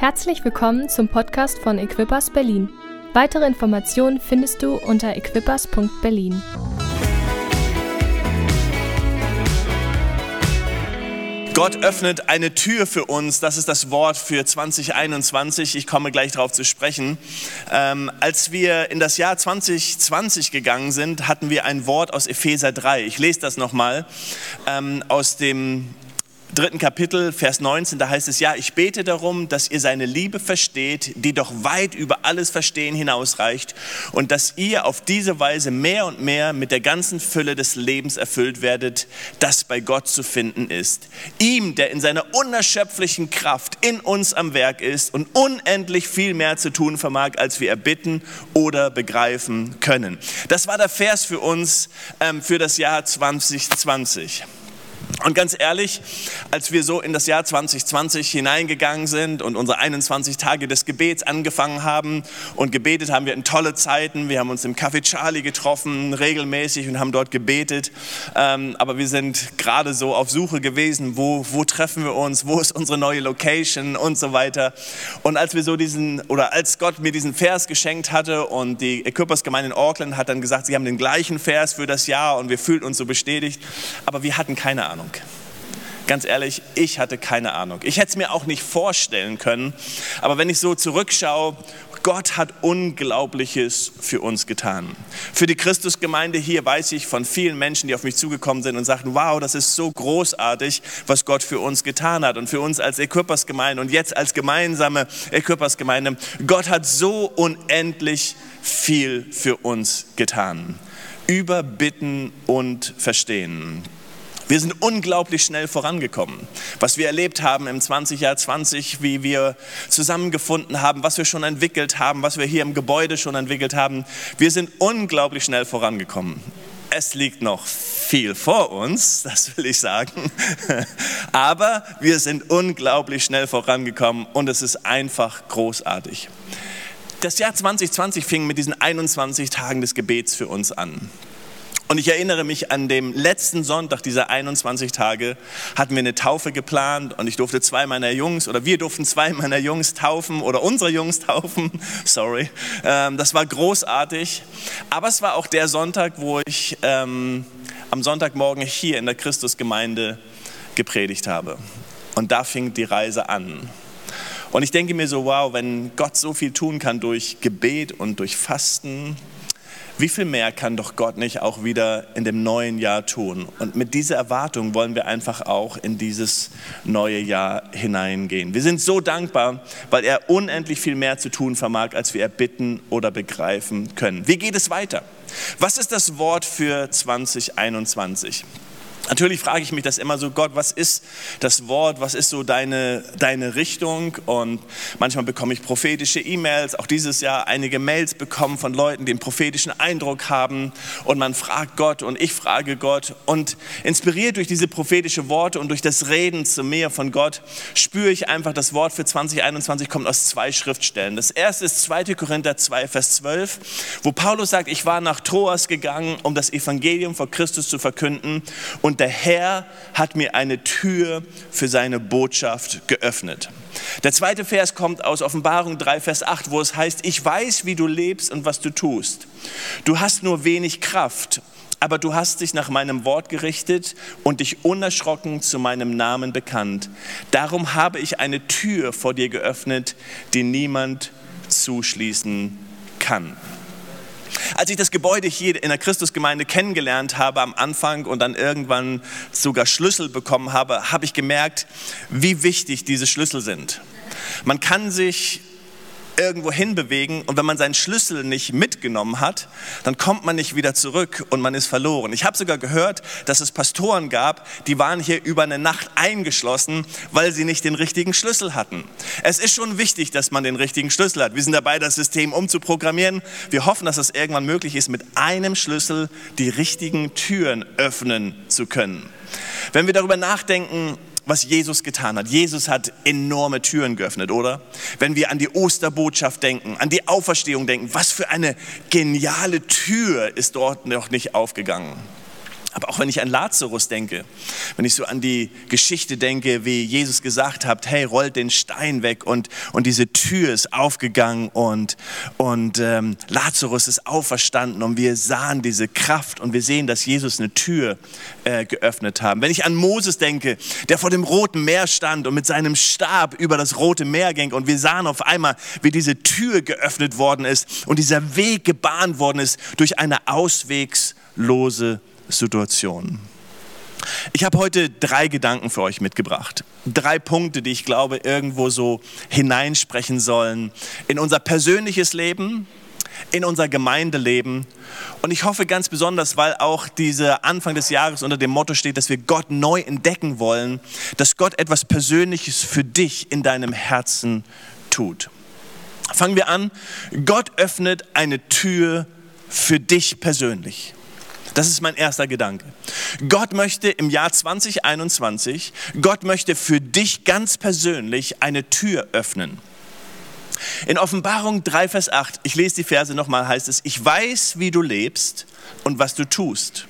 Herzlich willkommen zum Podcast von Equippers Berlin. Weitere Informationen findest du unter equippers.berlin. Gott öffnet eine Tür für uns. Das ist das Wort für 2021. Ich komme gleich darauf zu sprechen. Ähm, als wir in das Jahr 2020 gegangen sind, hatten wir ein Wort aus Epheser 3. Ich lese das nochmal ähm, aus dem dritten Kapitel, Vers 19, da heißt es, ja, ich bete darum, dass ihr seine Liebe versteht, die doch weit über alles Verstehen hinausreicht und dass ihr auf diese Weise mehr und mehr mit der ganzen Fülle des Lebens erfüllt werdet, das bei Gott zu finden ist. Ihm, der in seiner unerschöpflichen Kraft in uns am Werk ist und unendlich viel mehr zu tun vermag, als wir erbitten oder begreifen können. Das war der Vers für uns ähm, für das Jahr 2020. Und ganz ehrlich, als wir so in das Jahr 2020 hineingegangen sind und unsere 21 Tage des Gebets angefangen haben und gebetet haben, wir hatten tolle Zeiten. Wir haben uns im Café Charlie getroffen, regelmäßig und haben dort gebetet. Ähm, aber wir sind gerade so auf Suche gewesen, wo, wo treffen wir uns, wo ist unsere neue Location und so weiter. Und als wir so diesen, oder als Gott mir diesen Vers geschenkt hatte und die Equippers-Gemeinde in Auckland hat dann gesagt, sie haben den gleichen Vers für das Jahr und wir fühlten uns so bestätigt. Aber wir hatten keine Ahnung. Ganz ehrlich, ich hatte keine Ahnung. Ich hätte es mir auch nicht vorstellen können. Aber wenn ich so zurückschaue, Gott hat Unglaubliches für uns getan. Für die Christusgemeinde hier weiß ich von vielen Menschen, die auf mich zugekommen sind und sagten, wow, das ist so großartig, was Gott für uns getan hat. Und für uns als Equippers-Gemeinde und jetzt als gemeinsame Equippers-Gemeinde, Gott hat so unendlich viel für uns getan. Überbitten und verstehen. Wir sind unglaublich schnell vorangekommen. Was wir erlebt haben im 20 Jahr 20, wie wir zusammengefunden haben, was wir schon entwickelt haben, was wir hier im Gebäude schon entwickelt haben. Wir sind unglaublich schnell vorangekommen. Es liegt noch viel vor uns, das will ich sagen. Aber wir sind unglaublich schnell vorangekommen und es ist einfach großartig. Das Jahr 2020 fing mit diesen 21 Tagen des Gebets für uns an. Und ich erinnere mich an dem letzten Sonntag dieser 21 Tage hatten wir eine Taufe geplant und ich durfte zwei meiner Jungs oder wir durften zwei meiner Jungs taufen oder unsere Jungs taufen. Sorry, ähm, das war großartig. Aber es war auch der Sonntag, wo ich ähm, am Sonntagmorgen hier in der Christusgemeinde gepredigt habe. Und da fing die Reise an. Und ich denke mir so, wow, wenn Gott so viel tun kann durch Gebet und durch Fasten wie viel mehr kann doch Gott nicht auch wieder in dem neuen Jahr tun? Und mit dieser Erwartung wollen wir einfach auch in dieses neue Jahr hineingehen. Wir sind so dankbar, weil er unendlich viel mehr zu tun vermag, als wir erbitten oder begreifen können. Wie geht es weiter? Was ist das Wort für 2021? Natürlich frage ich mich das immer so, Gott, was ist das Wort, was ist so deine, deine Richtung? Und manchmal bekomme ich prophetische E-Mails, auch dieses Jahr einige Mails bekommen von Leuten, die einen prophetischen Eindruck haben. Und man fragt Gott und ich frage Gott. Und inspiriert durch diese prophetischen Worte und durch das Reden zu mir von Gott, spüre ich einfach, das Wort für 2021 kommt aus zwei Schriftstellen. Das erste ist 2. Korinther 2, Vers 12, wo Paulus sagt, ich war nach Troas gegangen, um das Evangelium vor Christus zu verkünden. Und der Herr hat mir eine Tür für seine Botschaft geöffnet. Der zweite Vers kommt aus Offenbarung 3, Vers 8, wo es heißt, ich weiß, wie du lebst und was du tust. Du hast nur wenig Kraft, aber du hast dich nach meinem Wort gerichtet und dich unerschrocken zu meinem Namen bekannt. Darum habe ich eine Tür vor dir geöffnet, die niemand zuschließen kann. Als ich das Gebäude hier in der Christusgemeinde kennengelernt habe am Anfang und dann irgendwann sogar Schlüssel bekommen habe, habe ich gemerkt, wie wichtig diese Schlüssel sind. Man kann sich irgendwo hinbewegen und wenn man seinen Schlüssel nicht mitgenommen hat, dann kommt man nicht wieder zurück und man ist verloren. Ich habe sogar gehört, dass es Pastoren gab, die waren hier über eine Nacht eingeschlossen, weil sie nicht den richtigen Schlüssel hatten. Es ist schon wichtig, dass man den richtigen Schlüssel hat. Wir sind dabei, das System umzuprogrammieren. Wir hoffen, dass es irgendwann möglich ist, mit einem Schlüssel die richtigen Türen öffnen zu können. Wenn wir darüber nachdenken, was Jesus getan hat. Jesus hat enorme Türen geöffnet, oder? Wenn wir an die Osterbotschaft denken, an die Auferstehung denken, was für eine geniale Tür ist dort noch nicht aufgegangen. Aber auch wenn ich an Lazarus denke, wenn ich so an die Geschichte denke, wie Jesus gesagt hat, hey, rollt den Stein weg und, und diese Tür ist aufgegangen und, und ähm, Lazarus ist auferstanden und wir sahen diese Kraft und wir sehen, dass Jesus eine Tür äh, geöffnet hat. Wenn ich an Moses denke, der vor dem Roten Meer stand und mit seinem Stab über das Rote Meer ging und wir sahen auf einmal, wie diese Tür geöffnet worden ist und dieser Weg gebahnt worden ist durch eine auswegslose Situationen. Ich habe heute drei Gedanken für euch mitgebracht. Drei Punkte, die ich glaube, irgendwo so hineinsprechen sollen in unser persönliches Leben, in unser Gemeindeleben. Und ich hoffe ganz besonders, weil auch dieser Anfang des Jahres unter dem Motto steht, dass wir Gott neu entdecken wollen, dass Gott etwas Persönliches für dich in deinem Herzen tut. Fangen wir an. Gott öffnet eine Tür für dich persönlich. Das ist mein erster Gedanke. Gott möchte im Jahr 2021, Gott möchte für dich ganz persönlich eine Tür öffnen. In Offenbarung 3, Vers 8, ich lese die Verse nochmal, heißt es, ich weiß, wie du lebst und was du tust.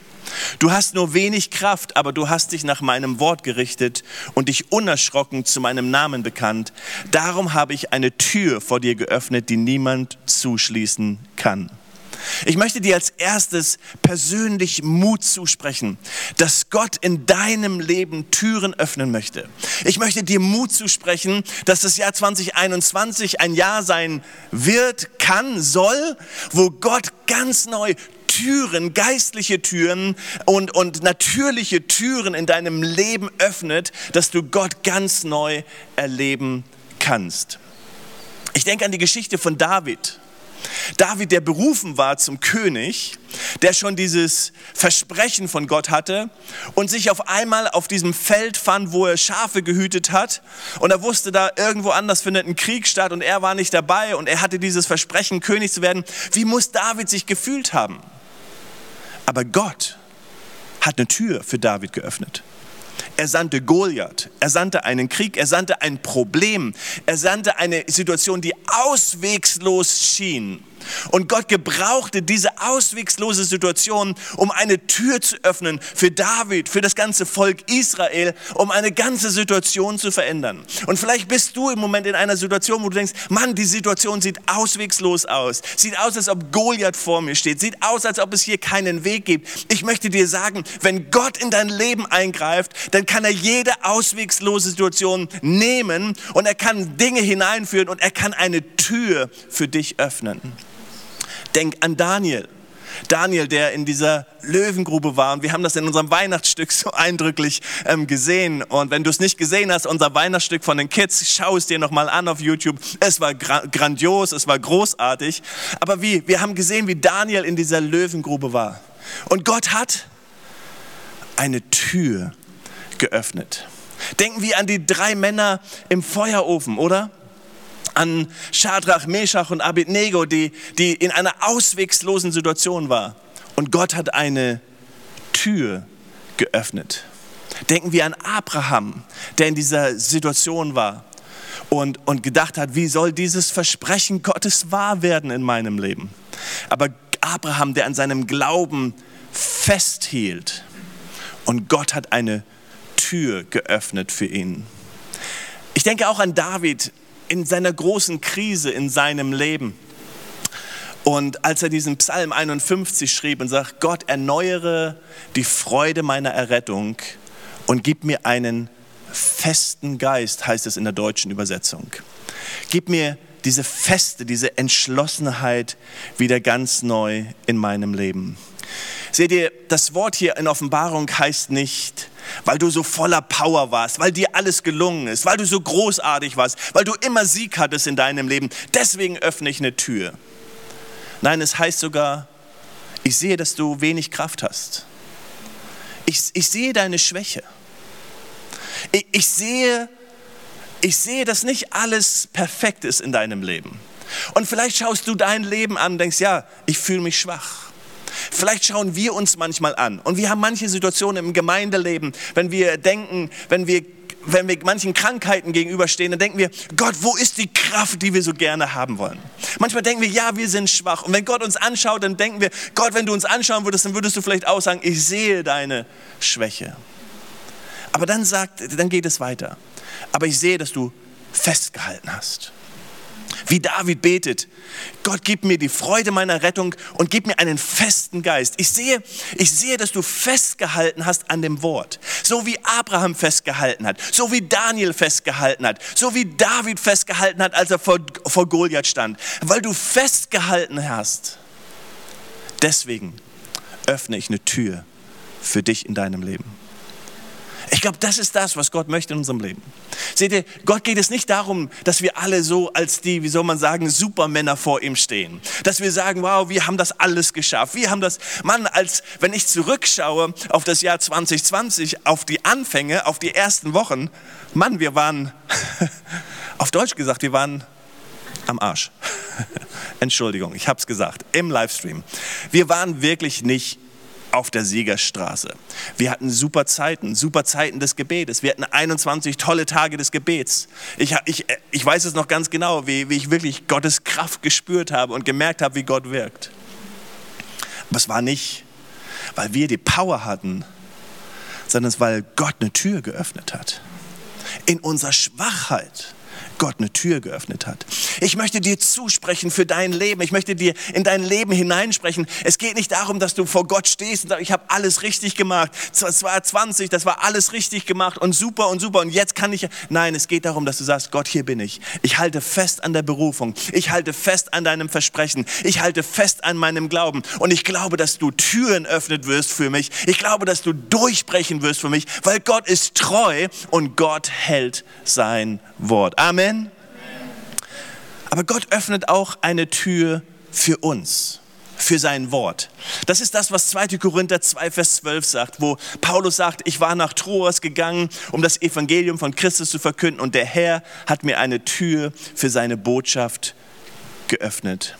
Du hast nur wenig Kraft, aber du hast dich nach meinem Wort gerichtet und dich unerschrocken zu meinem Namen bekannt. Darum habe ich eine Tür vor dir geöffnet, die niemand zuschließen kann. Ich möchte dir als erstes persönlich Mut zusprechen, dass Gott in deinem Leben Türen öffnen möchte. Ich möchte dir Mut zusprechen, dass das Jahr 2021 ein Jahr sein wird, kann, soll, wo Gott ganz neu Türen, geistliche Türen und, und natürliche Türen in deinem Leben öffnet, dass du Gott ganz neu erleben kannst. Ich denke an die Geschichte von David. David, der berufen war zum König, der schon dieses Versprechen von Gott hatte und sich auf einmal auf diesem Feld fand, wo er Schafe gehütet hat. Und er wusste, da irgendwo anders findet ein Krieg statt und er war nicht dabei und er hatte dieses Versprechen, König zu werden. Wie muss David sich gefühlt haben? Aber Gott hat eine Tür für David geöffnet. Er sandte Goliath, er sandte einen Krieg, er sandte ein Problem, er sandte eine Situation, die auswegslos schien. Und Gott gebrauchte diese auswegslose Situation, um eine Tür zu öffnen für David, für das ganze Volk Israel, um eine ganze Situation zu verändern. Und vielleicht bist du im Moment in einer Situation, wo du denkst, Mann, die Situation sieht auswegslos aus. Sieht aus, als ob Goliath vor mir steht. Sieht aus, als ob es hier keinen Weg gibt. Ich möchte dir sagen, wenn Gott in dein Leben eingreift, dann kann er jede auswegslose Situation nehmen und er kann Dinge hineinführen und er kann eine Tür für dich öffnen. Denk an Daniel. Daniel, der in dieser Löwengrube war. Und wir haben das in unserem Weihnachtsstück so eindrücklich ähm, gesehen. Und wenn du es nicht gesehen hast, unser Weihnachtsstück von den Kids, schau es dir nochmal an auf YouTube. Es war gra grandios, es war großartig. Aber wie? Wir haben gesehen, wie Daniel in dieser Löwengrube war. Und Gott hat eine Tür geöffnet. Denken wir an die drei Männer im Feuerofen, oder? An Shadrach, Meshach und Abednego, die, die in einer auswegslosen Situation war. Und Gott hat eine Tür geöffnet. Denken wir an Abraham, der in dieser Situation war und, und gedacht hat, wie soll dieses Versprechen Gottes wahr werden in meinem Leben? Aber Abraham, der an seinem Glauben festhielt und Gott hat eine Tür geöffnet für ihn. Ich denke auch an David, in seiner großen Krise in seinem Leben. Und als er diesen Psalm 51 schrieb und sagt, Gott, erneuere die Freude meiner Errettung und gib mir einen festen Geist, heißt es in der deutschen Übersetzung. Gib mir diese Feste, diese Entschlossenheit wieder ganz neu in meinem Leben. Seht ihr, das Wort hier in Offenbarung heißt nicht, weil du so voller Power warst, weil dir alles gelungen ist, weil du so großartig warst, weil du immer Sieg hattest in deinem Leben. Deswegen öffne ich eine Tür. Nein, es heißt sogar, ich sehe, dass du wenig Kraft hast. Ich, ich sehe deine Schwäche. Ich, ich, sehe, ich sehe, dass nicht alles perfekt ist in deinem Leben. Und vielleicht schaust du dein Leben an und denkst, ja, ich fühle mich schwach. Vielleicht schauen wir uns manchmal an und wir haben manche Situationen im Gemeindeleben, wenn wir denken, wenn wir wenn wir manchen Krankheiten gegenüberstehen, dann denken wir, Gott, wo ist die Kraft, die wir so gerne haben wollen? Manchmal denken wir, ja, wir sind schwach. Und wenn Gott uns anschaut, dann denken wir, Gott, wenn du uns anschauen würdest, dann würdest du vielleicht auch sagen, ich sehe deine Schwäche. Aber dann sagt, dann geht es weiter. Aber ich sehe, dass du festgehalten hast. Wie David betet, Gott gib mir die Freude meiner Rettung und gib mir einen festen Geist. Ich sehe, ich sehe, dass du festgehalten hast an dem Wort. So wie Abraham festgehalten hat, so wie Daniel festgehalten hat, so wie David festgehalten hat, als er vor, vor Goliath stand. Weil du festgehalten hast. Deswegen öffne ich eine Tür für dich in deinem Leben. Ich glaube, das ist das, was Gott möchte in unserem Leben. Seht ihr, Gott geht es nicht darum, dass wir alle so als die, wie soll man sagen, Supermänner vor ihm stehen. Dass wir sagen, wow, wir haben das alles geschafft. Wir haben das, Mann, als wenn ich zurückschaue auf das Jahr 2020, auf die Anfänge, auf die ersten Wochen, Mann, wir waren, auf Deutsch gesagt, wir waren am Arsch. Entschuldigung, ich habe es gesagt, im Livestream. Wir waren wirklich nicht auf der Siegerstraße. Wir hatten super Zeiten, super Zeiten des Gebetes. Wir hatten 21 tolle Tage des Gebets. Ich, ich, ich weiß es noch ganz genau, wie, wie ich wirklich Gottes Kraft gespürt habe und gemerkt habe, wie Gott wirkt. Aber es war nicht, weil wir die Power hatten, sondern es weil Gott eine Tür geöffnet hat. In unserer Schwachheit Gott eine Tür geöffnet hat. Ich möchte dir zusprechen für dein Leben. Ich möchte dir in dein Leben hineinsprechen. Es geht nicht darum, dass du vor Gott stehst und sagst, ich habe alles richtig gemacht. 2020, das war alles richtig gemacht und super und super und jetzt kann ich. Nein, es geht darum, dass du sagst, Gott, hier bin ich. Ich halte fest an der Berufung. Ich halte fest an deinem Versprechen. Ich halte fest an meinem Glauben. Und ich glaube, dass du Türen öffnet wirst für mich. Ich glaube, dass du durchbrechen wirst für mich, weil Gott ist treu und Gott hält sein Wort. Amen. Aber Gott öffnet auch eine Tür für uns, für sein Wort. Das ist das, was 2. Korinther 2, Vers 12 sagt, wo Paulus sagt, ich war nach Troas gegangen, um das Evangelium von Christus zu verkünden und der Herr hat mir eine Tür für seine Botschaft geöffnet.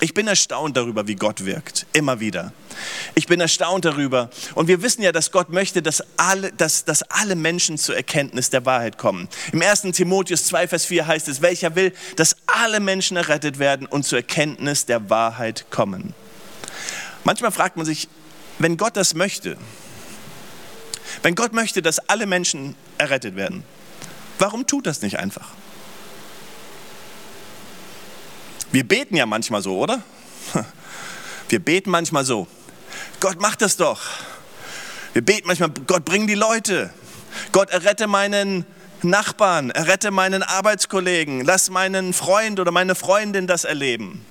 Ich bin erstaunt darüber, wie Gott wirkt, immer wieder. Ich bin erstaunt darüber. Und wir wissen ja, dass Gott möchte, dass alle, dass, dass alle Menschen zur Erkenntnis der Wahrheit kommen. Im 1. Timotheus 2, Vers 4 heißt es, welcher will, dass alle Menschen errettet werden und zur Erkenntnis der Wahrheit kommen. Manchmal fragt man sich, wenn Gott das möchte, wenn Gott möchte, dass alle Menschen errettet werden, warum tut das nicht einfach? Wir beten ja manchmal so, oder? Wir beten manchmal so. Gott, mach das doch. Wir beten manchmal, Gott, bring die Leute. Gott, errette meinen Nachbarn, errette meinen Arbeitskollegen, lass meinen Freund oder meine Freundin das erleben.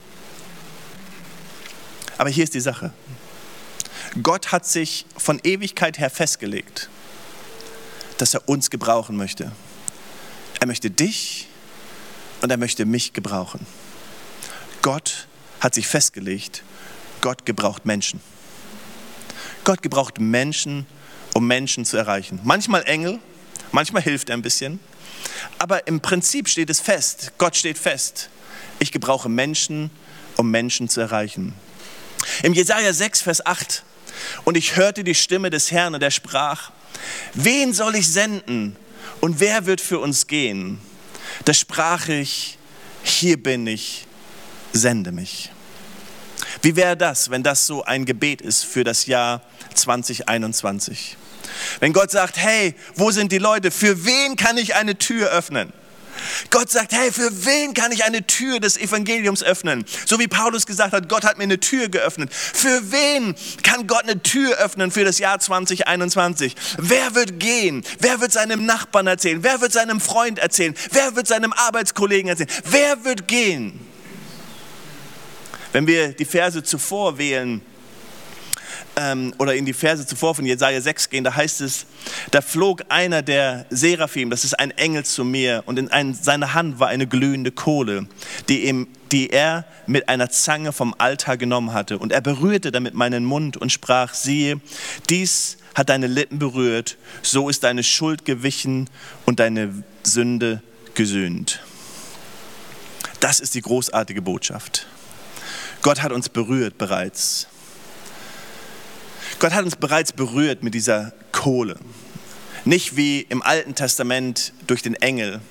Aber hier ist die Sache. Gott hat sich von Ewigkeit her festgelegt, dass er uns gebrauchen möchte. Er möchte dich und er möchte mich gebrauchen. Gott hat sich festgelegt, Gott gebraucht Menschen. Gott gebraucht Menschen, um Menschen zu erreichen. Manchmal Engel, manchmal hilft er ein bisschen, aber im Prinzip steht es fest, Gott steht fest. Ich gebrauche Menschen, um Menschen zu erreichen. Im Jesaja 6, Vers 8, und ich hörte die Stimme des Herrn und er sprach, wen soll ich senden und wer wird für uns gehen? Da sprach ich, hier bin ich, sende mich. Wie wäre das, wenn das so ein Gebet ist für das Jahr 2021? Wenn Gott sagt, hey, wo sind die Leute? Für wen kann ich eine Tür öffnen? Gott sagt, hey, für wen kann ich eine Tür des Evangeliums öffnen? So wie Paulus gesagt hat, Gott hat mir eine Tür geöffnet. Für wen kann Gott eine Tür öffnen für das Jahr 2021? Wer wird gehen? Wer wird seinem Nachbarn erzählen? Wer wird seinem Freund erzählen? Wer wird seinem Arbeitskollegen erzählen? Wer wird gehen? Wenn wir die Verse zuvor wählen, ähm, oder in die Verse zuvor von Jesaja 6 gehen, da heißt es, da flog einer der Seraphim, das ist ein Engel zu mir, und in ein, seiner Hand war eine glühende Kohle, die, ihm, die er mit einer Zange vom Altar genommen hatte. Und er berührte damit meinen Mund und sprach, siehe, dies hat deine Lippen berührt, so ist deine Schuld gewichen und deine Sünde gesühnt. Das ist die großartige Botschaft. Gott hat uns berührt bereits. Gott hat uns bereits berührt mit dieser Kohle. Nicht wie im Alten Testament durch den Engel,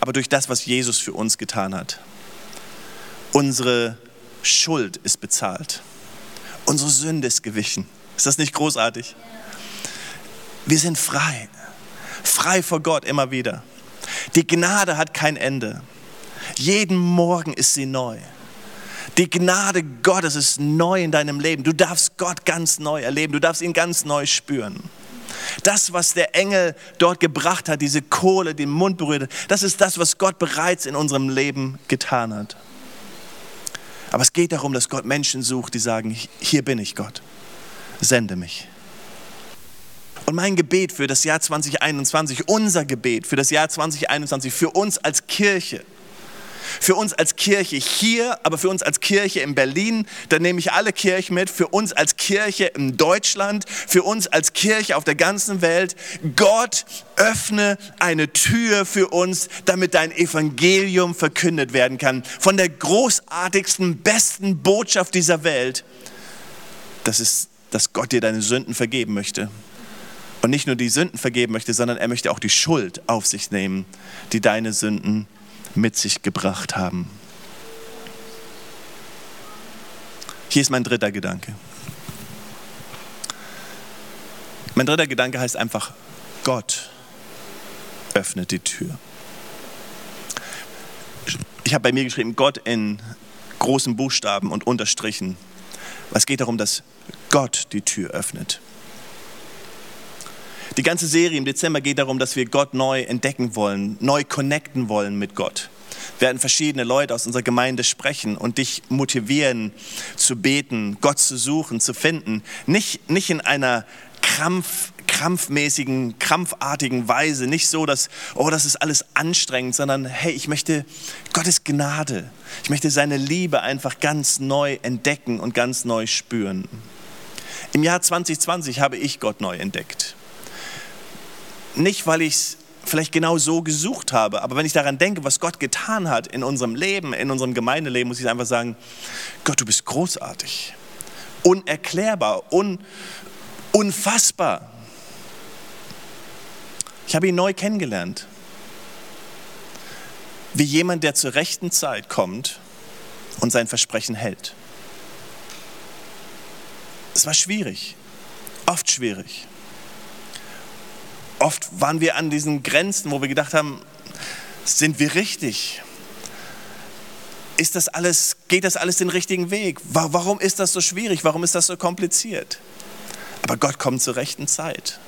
aber durch das, was Jesus für uns getan hat. Unsere Schuld ist bezahlt. Unsere Sünde ist gewichen. Ist das nicht großartig? Wir sind frei. Frei vor Gott immer wieder. Die Gnade hat kein Ende. Jeden Morgen ist sie neu. Die Gnade Gottes ist neu in deinem Leben. Du darfst Gott ganz neu erleben. Du darfst ihn ganz neu spüren. Das, was der Engel dort gebracht hat, diese Kohle, den Mund berührt, das ist das, was Gott bereits in unserem Leben getan hat. Aber es geht darum, dass Gott Menschen sucht, die sagen, hier bin ich Gott, sende mich. Und mein Gebet für das Jahr 2021, unser Gebet für das Jahr 2021, für uns als Kirche, für uns als Kirche hier, aber für uns als Kirche in Berlin, da nehme ich alle Kirchen mit, für uns als Kirche in Deutschland, für uns als Kirche auf der ganzen Welt. Gott, öffne eine Tür für uns, damit dein Evangelium verkündet werden kann. Von der großartigsten, besten Botschaft dieser Welt, das ist, dass Gott dir deine Sünden vergeben möchte. Und nicht nur die Sünden vergeben möchte, sondern er möchte auch die Schuld auf sich nehmen, die deine Sünden mit sich gebracht haben. Hier ist mein dritter Gedanke. Mein dritter Gedanke heißt einfach, Gott öffnet die Tür. Ich habe bei mir geschrieben, Gott in großen Buchstaben und unterstrichen. Es geht darum, dass Gott die Tür öffnet. Die ganze Serie im Dezember geht darum, dass wir Gott neu entdecken wollen, neu connecten wollen mit Gott. Wir werden verschiedene Leute aus unserer Gemeinde sprechen und dich motivieren zu beten, Gott zu suchen, zu finden. Nicht, nicht in einer Krampf, krampfmäßigen, krampfartigen Weise. Nicht so, dass, oh, das ist alles anstrengend, sondern hey, ich möchte Gottes Gnade, ich möchte seine Liebe einfach ganz neu entdecken und ganz neu spüren. Im Jahr 2020 habe ich Gott neu entdeckt nicht, weil ich es vielleicht genau so gesucht habe, aber wenn ich daran denke, was Gott getan hat in unserem Leben, in unserem Gemeindeleben, muss ich einfach sagen, Gott, du bist großartig, unerklärbar, un, unfassbar. Ich habe ihn neu kennengelernt. Wie jemand, der zur rechten Zeit kommt und sein Versprechen hält. Es war schwierig, oft schwierig oft waren wir an diesen Grenzen, wo wir gedacht haben, sind wir richtig? Ist das alles, geht das alles den richtigen Weg? Warum ist das so schwierig? Warum ist das so kompliziert? Aber Gott kommt zur rechten Zeit.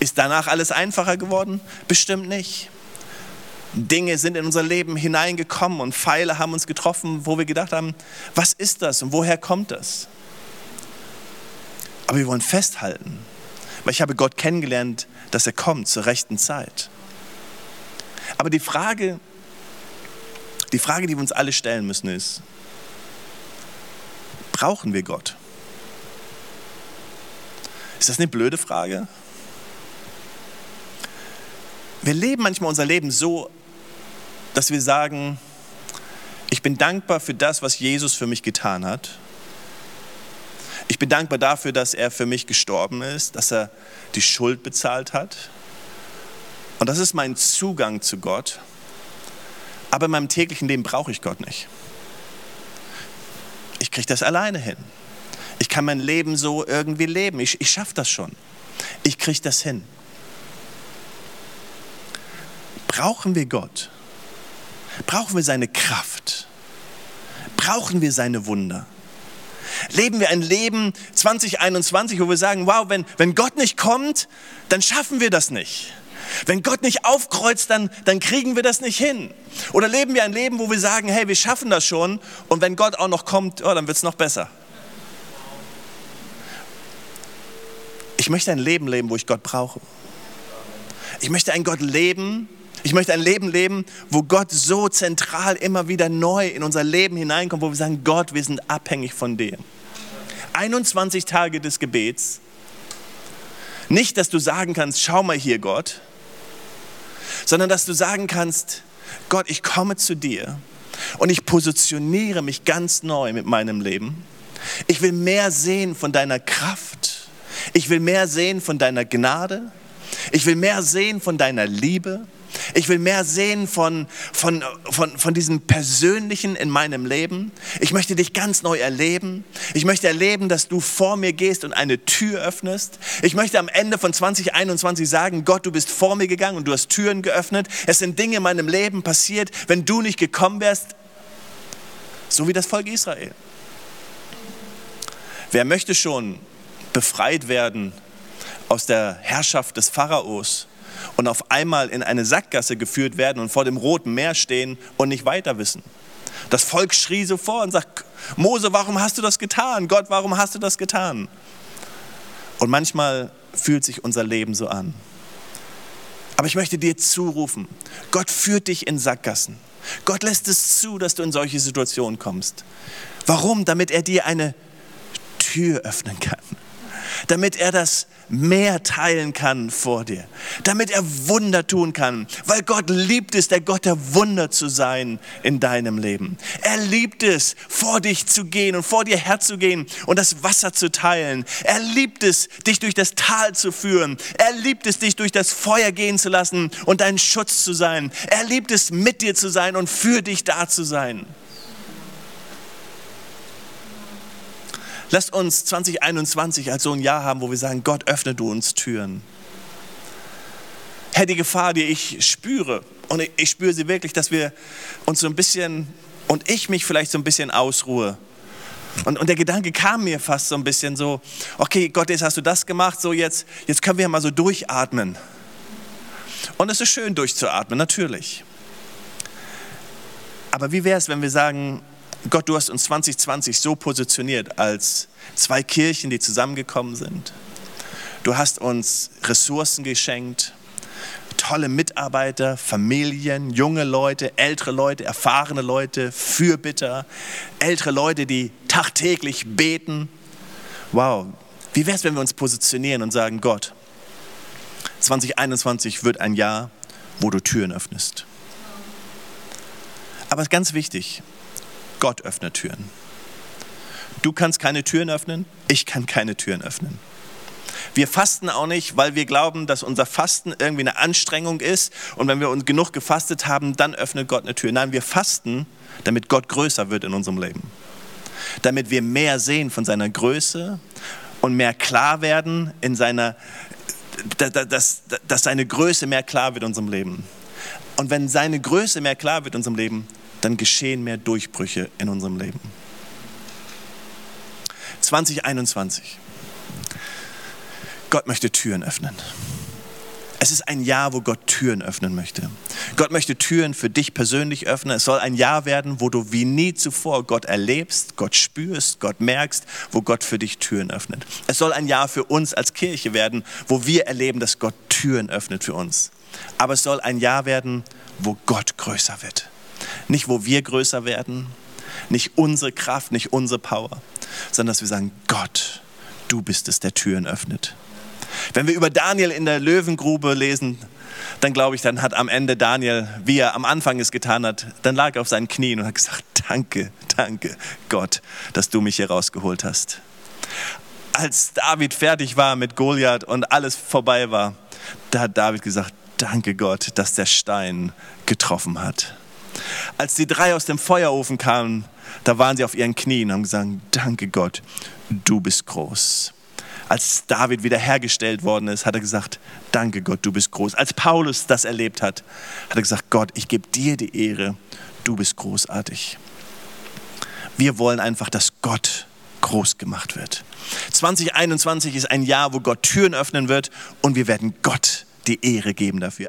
Ist danach alles einfacher geworden? Bestimmt nicht. Dinge sind in unser Leben hineingekommen und Pfeile haben uns getroffen, wo wir gedacht haben, was ist das und woher kommt das? Aber wir wollen festhalten weil ich habe Gott kennengelernt, dass er kommt zur rechten Zeit. Aber die Frage, die Frage, die wir uns alle stellen müssen, ist, brauchen wir Gott? Ist das eine blöde Frage? Wir leben manchmal unser Leben so, dass wir sagen, ich bin dankbar für das, was Jesus für mich getan hat. Ich bin dankbar dafür, dass er für mich gestorben ist, dass er die Schuld bezahlt hat. Und das ist mein Zugang zu Gott. Aber in meinem täglichen Leben brauche ich Gott nicht. Ich kriege das alleine hin. Ich kann mein Leben so irgendwie leben. Ich, ich schaffe das schon. Ich kriege das hin. Brauchen wir Gott? Brauchen wir seine Kraft? Brauchen wir seine Wunder? Leben wir ein Leben 2021, wo wir sagen, wow, wenn, wenn Gott nicht kommt, dann schaffen wir das nicht. Wenn Gott nicht aufkreuzt, dann, dann kriegen wir das nicht hin. Oder leben wir ein Leben, wo wir sagen, hey, wir schaffen das schon und wenn Gott auch noch kommt, oh, dann wird es noch besser. Ich möchte ein Leben leben, wo ich Gott brauche. Ich möchte ein Gott leben, ich möchte ein Leben leben, wo Gott so zentral immer wieder neu in unser Leben hineinkommt, wo wir sagen, Gott, wir sind abhängig von dir. 21 Tage des Gebets. Nicht, dass du sagen kannst, schau mal hier, Gott, sondern dass du sagen kannst, Gott, ich komme zu dir und ich positioniere mich ganz neu mit meinem Leben. Ich will mehr sehen von deiner Kraft. Ich will mehr sehen von deiner Gnade. Ich will mehr sehen von deiner Liebe. Ich will mehr sehen von, von, von, von diesem Persönlichen in meinem Leben. Ich möchte dich ganz neu erleben. Ich möchte erleben, dass du vor mir gehst und eine Tür öffnest. Ich möchte am Ende von 2021 sagen, Gott, du bist vor mir gegangen und du hast Türen geöffnet. Es sind Dinge in meinem Leben passiert, wenn du nicht gekommen wärst, so wie das Volk Israel. Wer möchte schon befreit werden aus der Herrschaft des Pharaos und auf einmal in eine Sackgasse geführt werden und vor dem Roten Meer stehen und nicht weiter wissen? Das Volk schrie so vor und sagt, Mose, warum hast du das getan? Gott, warum hast du das getan? Und manchmal fühlt sich unser Leben so an. Aber ich möchte dir zurufen, Gott führt dich in Sackgassen. Gott lässt es zu, dass du in solche Situationen kommst. Warum? Damit er dir eine Tür öffnen kann. Damit er das Meer teilen kann vor dir. Damit er Wunder tun kann. Weil Gott liebt es, der Gott der Wunder zu sein in deinem Leben. Er liebt es, vor dich zu gehen und vor dir herzugehen und das Wasser zu teilen. Er liebt es, dich durch das Tal zu führen. Er liebt es, dich durch das Feuer gehen zu lassen und dein Schutz zu sein. Er liebt es, mit dir zu sein und für dich da zu sein. Lasst uns 2021 als so ein Jahr haben, wo wir sagen, Gott, öffne du uns Türen. Herr, die Gefahr, die ich spüre, und ich spüre sie wirklich, dass wir uns so ein bisschen, und ich mich vielleicht so ein bisschen ausruhe. Und, und der Gedanke kam mir fast so ein bisschen so, okay, Gott, jetzt hast du das gemacht, so jetzt, jetzt können wir mal so durchatmen. Und es ist schön durchzuatmen, natürlich. Aber wie wäre es, wenn wir sagen, Gott, du hast uns 2020 so positioniert als zwei Kirchen, die zusammengekommen sind. Du hast uns Ressourcen geschenkt, tolle Mitarbeiter, Familien, junge Leute, ältere Leute, erfahrene Leute, Fürbitter, ältere Leute, die tagtäglich beten. Wow, wie wäre es, wenn wir uns positionieren und sagen, Gott, 2021 wird ein Jahr, wo du Türen öffnest. Aber ganz wichtig, Gott öffnet Türen. Du kannst keine Türen öffnen, ich kann keine Türen öffnen. Wir fasten auch nicht, weil wir glauben, dass unser Fasten irgendwie eine Anstrengung ist und wenn wir uns genug gefastet haben, dann öffnet Gott eine Tür. Nein, wir fasten, damit Gott größer wird in unserem Leben. Damit wir mehr sehen von seiner Größe und mehr klar werden in seiner, dass, dass seine Größe mehr klar wird in unserem Leben. Und wenn seine Größe mehr klar wird in unserem Leben, dann geschehen mehr Durchbrüche in unserem Leben. 2021. Gott möchte Türen öffnen. Es ist ein Jahr, wo Gott Türen öffnen möchte. Gott möchte Türen für dich persönlich öffnen. Es soll ein Jahr werden, wo du wie nie zuvor Gott erlebst, Gott spürst, Gott merkst, wo Gott für dich Türen öffnet. Es soll ein Jahr für uns als Kirche werden, wo wir erleben, dass Gott Türen öffnet für uns. Aber es soll ein Jahr werden, wo Gott größer wird. Nicht, wo wir größer werden, nicht unsere Kraft, nicht unsere Power, sondern dass wir sagen, Gott, du bist es, der Türen öffnet. Wenn wir über Daniel in der Löwengrube lesen, dann glaube ich, dann hat am Ende Daniel, wie er am Anfang es getan hat, dann lag er auf seinen Knien und hat gesagt, danke, danke Gott, dass du mich hier rausgeholt hast. Als David fertig war mit Goliath und alles vorbei war, da hat David gesagt, danke Gott, dass der Stein getroffen hat. Als die drei aus dem Feuerofen kamen, da waren sie auf ihren Knien und haben gesagt, danke Gott, du bist groß. Als David wiederhergestellt worden ist, hat er gesagt, danke Gott, du bist groß. Als Paulus das erlebt hat, hat er gesagt, Gott, ich gebe dir die Ehre, du bist großartig. Wir wollen einfach, dass Gott groß gemacht wird. 2021 ist ein Jahr, wo Gott Türen öffnen wird und wir werden Gott die Ehre geben dafür.